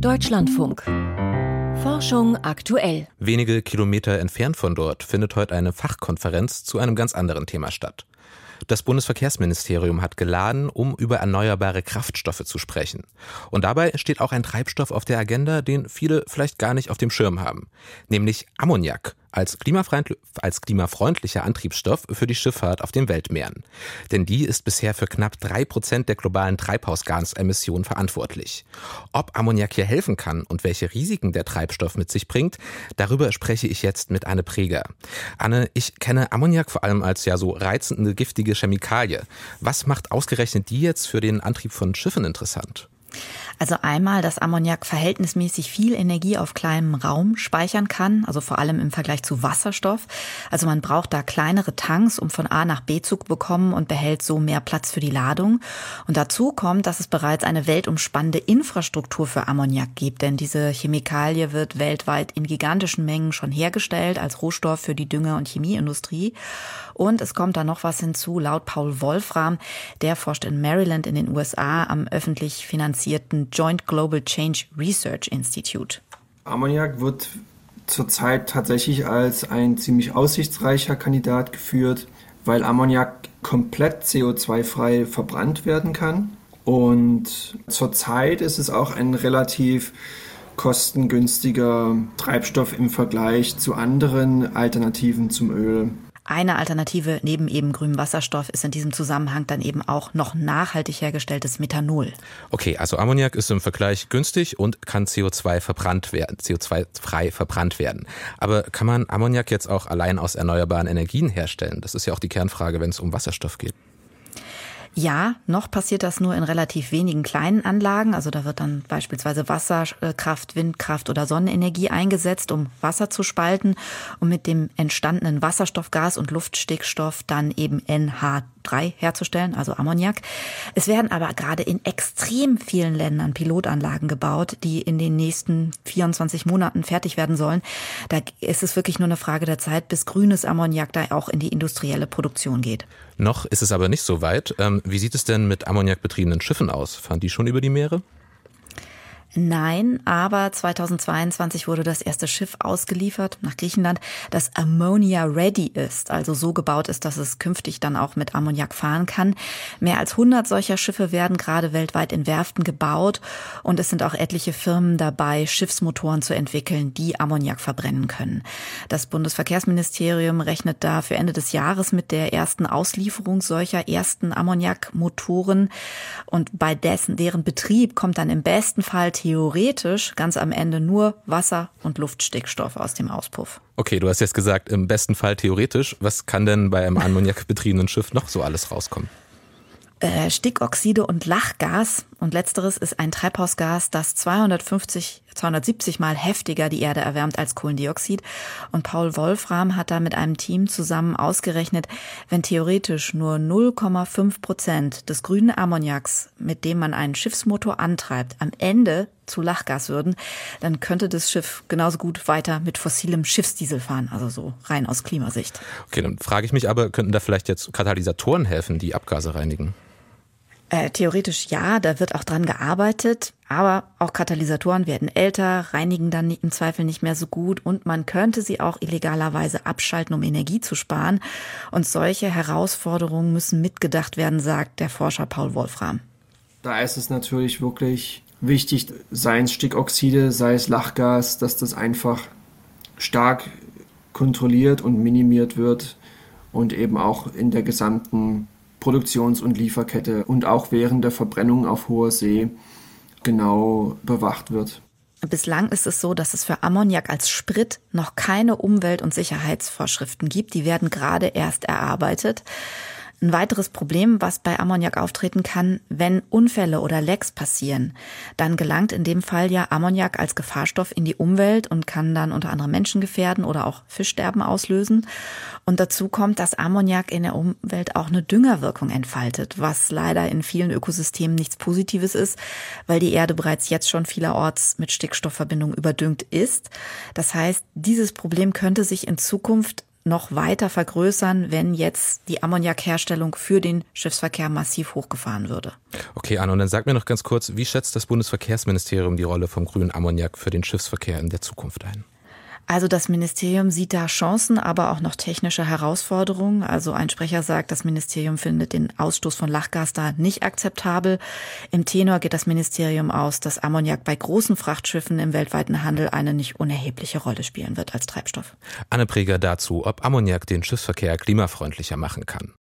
Deutschlandfunk. Forschung aktuell. Wenige Kilometer entfernt von dort findet heute eine Fachkonferenz zu einem ganz anderen Thema statt. Das Bundesverkehrsministerium hat geladen, um über erneuerbare Kraftstoffe zu sprechen. Und dabei steht auch ein Treibstoff auf der Agenda, den viele vielleicht gar nicht auf dem Schirm haben, nämlich Ammoniak als, als klimafreundlicher Antriebsstoff für die Schifffahrt auf den Weltmeeren. Denn die ist bisher für knapp drei Prozent der globalen Treibhausgasemissionen verantwortlich. Ob Ammoniak hier helfen kann und welche Risiken der Treibstoff mit sich bringt, darüber spreche ich jetzt mit Anne Preger. Anne, ich kenne Ammoniak vor allem als ja so reizende, giftige Chemikalie. Was macht ausgerechnet die jetzt für den Antrieb von Schiffen interessant? Also einmal, dass Ammoniak verhältnismäßig viel Energie auf kleinem Raum speichern kann, also vor allem im Vergleich zu Wasserstoff. Also man braucht da kleinere Tanks, um von A nach B zu bekommen und behält so mehr Platz für die Ladung. Und dazu kommt, dass es bereits eine weltumspannende Infrastruktur für Ammoniak gibt, denn diese Chemikalie wird weltweit in gigantischen Mengen schon hergestellt als Rohstoff für die Dünger- und Chemieindustrie. Und es kommt da noch was hinzu, laut Paul Wolfram, der forscht in Maryland in den USA am öffentlich finanzierten Joint Global Change Research Institute. Ammoniak wird zurzeit tatsächlich als ein ziemlich aussichtsreicher Kandidat geführt, weil Ammoniak komplett CO2-frei verbrannt werden kann. Und zurzeit ist es auch ein relativ kostengünstiger Treibstoff im Vergleich zu anderen Alternativen zum Öl. Eine Alternative neben eben grünem Wasserstoff ist in diesem Zusammenhang dann eben auch noch nachhaltig hergestelltes Methanol. Okay, also Ammoniak ist im Vergleich günstig und kann CO2 verbrannt werden, CO2-frei verbrannt werden. Aber kann man Ammoniak jetzt auch allein aus erneuerbaren Energien herstellen? Das ist ja auch die Kernfrage, wenn es um Wasserstoff geht. Ja, noch passiert das nur in relativ wenigen kleinen Anlagen. Also da wird dann beispielsweise Wasserkraft, Windkraft oder Sonnenenergie eingesetzt, um Wasser zu spalten und mit dem entstandenen Wasserstoffgas und Luftstickstoff dann eben NH 3 herzustellen, also Ammoniak. Es werden aber gerade in extrem vielen Ländern Pilotanlagen gebaut, die in den nächsten 24 Monaten fertig werden sollen. Da ist es wirklich nur eine Frage der Zeit, bis grünes Ammoniak da auch in die industrielle Produktion geht. Noch ist es aber nicht so weit. Ähm, wie sieht es denn mit ammoniakbetriebenen Schiffen aus? Fahren die schon über die Meere? Nein, aber 2022 wurde das erste Schiff ausgeliefert nach Griechenland, das Ammonia Ready ist, also so gebaut ist, dass es künftig dann auch mit Ammoniak fahren kann. Mehr als 100 solcher Schiffe werden gerade weltweit in Werften gebaut und es sind auch etliche Firmen dabei, Schiffsmotoren zu entwickeln, die Ammoniak verbrennen können. Das Bundesverkehrsministerium rechnet da für Ende des Jahres mit der ersten Auslieferung solcher ersten Ammoniakmotoren und bei dessen deren Betrieb kommt dann im besten Fall theoretisch ganz am Ende nur Wasser und Luftstickstoff aus dem Auspuff. Okay, du hast jetzt gesagt, im besten Fall theoretisch. Was kann denn bei einem ammoniakbetriebenen Schiff noch so alles rauskommen? Äh, Stickoxide und Lachgas. Und letzteres ist ein Treibhausgas, das 250, 270 mal heftiger die Erde erwärmt als Kohlendioxid. Und Paul Wolfram hat da mit einem Team zusammen ausgerechnet, wenn theoretisch nur 0,5 Prozent des grünen Ammoniaks, mit dem man einen Schiffsmotor antreibt, am Ende zu Lachgas würden, dann könnte das Schiff genauso gut weiter mit fossilem Schiffsdiesel fahren, also so rein aus Klimasicht. Okay, dann frage ich mich aber, könnten da vielleicht jetzt Katalysatoren helfen, die Abgase reinigen? Äh, theoretisch ja, da wird auch dran gearbeitet, aber auch Katalysatoren werden älter, reinigen dann im Zweifel nicht mehr so gut und man könnte sie auch illegalerweise abschalten, um Energie zu sparen. Und solche Herausforderungen müssen mitgedacht werden, sagt der Forscher Paul Wolfram. Da ist es natürlich wirklich wichtig, sei es Stickoxide, sei es Lachgas, dass das einfach stark kontrolliert und minimiert wird und eben auch in der gesamten Produktions- und Lieferkette und auch während der Verbrennung auf hoher See genau bewacht wird. Bislang ist es so, dass es für Ammoniak als Sprit noch keine Umwelt- und Sicherheitsvorschriften gibt. Die werden gerade erst erarbeitet. Ein weiteres Problem, was bei Ammoniak auftreten kann, wenn Unfälle oder Lecks passieren, dann gelangt in dem Fall ja Ammoniak als Gefahrstoff in die Umwelt und kann dann unter anderem Menschen gefährden oder auch Fischsterben auslösen. Und dazu kommt, dass Ammoniak in der Umwelt auch eine Düngerwirkung entfaltet, was leider in vielen Ökosystemen nichts Positives ist, weil die Erde bereits jetzt schon vielerorts mit Stickstoffverbindungen überdüngt ist. Das heißt, dieses Problem könnte sich in Zukunft noch weiter vergrößern, wenn jetzt die Ammoniakherstellung für den Schiffsverkehr massiv hochgefahren würde. Okay, Anne, und dann sag mir noch ganz kurz, wie schätzt das Bundesverkehrsministerium die Rolle vom grünen Ammoniak für den Schiffsverkehr in der Zukunft ein? Also das Ministerium sieht da Chancen, aber auch noch technische Herausforderungen. Also ein Sprecher sagt, das Ministerium findet den Ausstoß von Lachgas da nicht akzeptabel. Im Tenor geht das Ministerium aus, dass Ammoniak bei großen Frachtschiffen im weltweiten Handel eine nicht unerhebliche Rolle spielen wird als Treibstoff. Anne Preger dazu, ob Ammoniak den Schiffsverkehr klimafreundlicher machen kann.